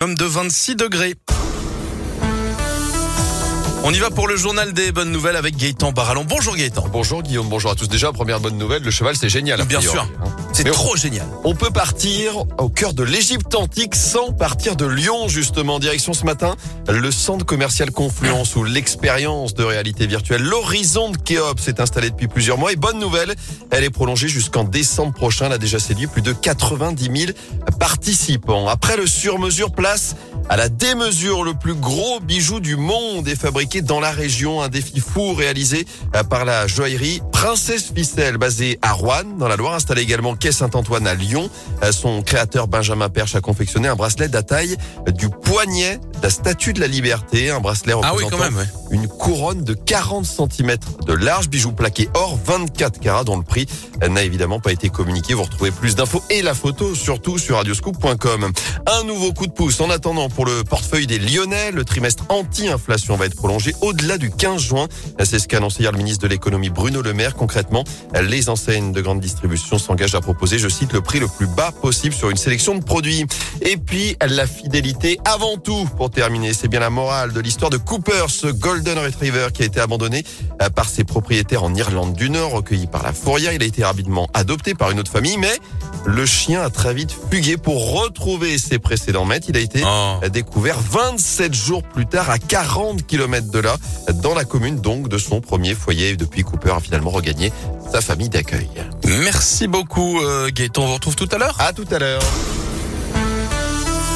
Comme de 26 degrés. On y va pour le journal des bonnes nouvelles avec Gaëtan Barallon. Bonjour Gaëtan. Bonjour Guillaume, bonjour à tous. Déjà, première bonne nouvelle, le cheval c'est génial. Bien priori, sûr. hein. C'est Mais on- trop génial. On peut partir au cœur de l'Égypte antique sans partir de Lyon, justement. Direction ce matin, le centre commercial Confluence où l'expérience de réalité virtuelle, l'horizon de Kéops s'est installé depuis plusieurs mois. Et bonne nouvelle, elle est prolongée jusqu'en décembre prochain. Elle a déjà séduit plus de 90 000 participants. Après le sur-mesure, place à la démesure. Le plus gros bijou du monde est fabriqué dans la région. Un défi fou réalisé euh, par la joaillerie Princesse Ficelle, basée à Rouen, dans la Loire, installée également quai Saint-Antoine à Lyon. Euh, Son créateur Benjamin Perche a confectionné un bracelet la taille du poignet la Statue de la Liberté, un bracelet Ah oui, quand même. ouais. une couronne de 40 cm de large, bijou plaqué or 24 carats dont le prix n'a évidemment pas été communiqué. Vous retrouvez plus d'infos et la photo surtout sur radioscoop.com. Un nouveau coup de pouce en attendant pour le portefeuille des Lyonnais. Le trimestre anti-inflation va être prolongé au-delà du 15 juin. C'est ce qu'a annoncé hier le ministre de l'économie Bruno Le Maire. Concrètement, les enseignes de grande distribution s'engagent à proposer, je cite, le prix le plus bas possible sur une sélection de produits. Et puis, la fidélité avant tout. Pour terminer, c'est bien la morale de l'histoire de Cooper, ce Golden Retriever qui a été abandonné euh, par ses propriétaires en Irlande du Nord, recueilli par la Foria. Il a été rapidement adopté par une autre famille, mais le chien a très vite fugué pour retrouver ses précédents maîtres. Il a été Oh. découvert 27 jours plus tard à 40 km de là, dans la commune donc de son premier foyer. Depuis, Cooper a finalement regagné sa famille d'accueil. Merci beaucoup euh, Gaëtan. On vous retrouve tout à l'heure. À tout à l'heure.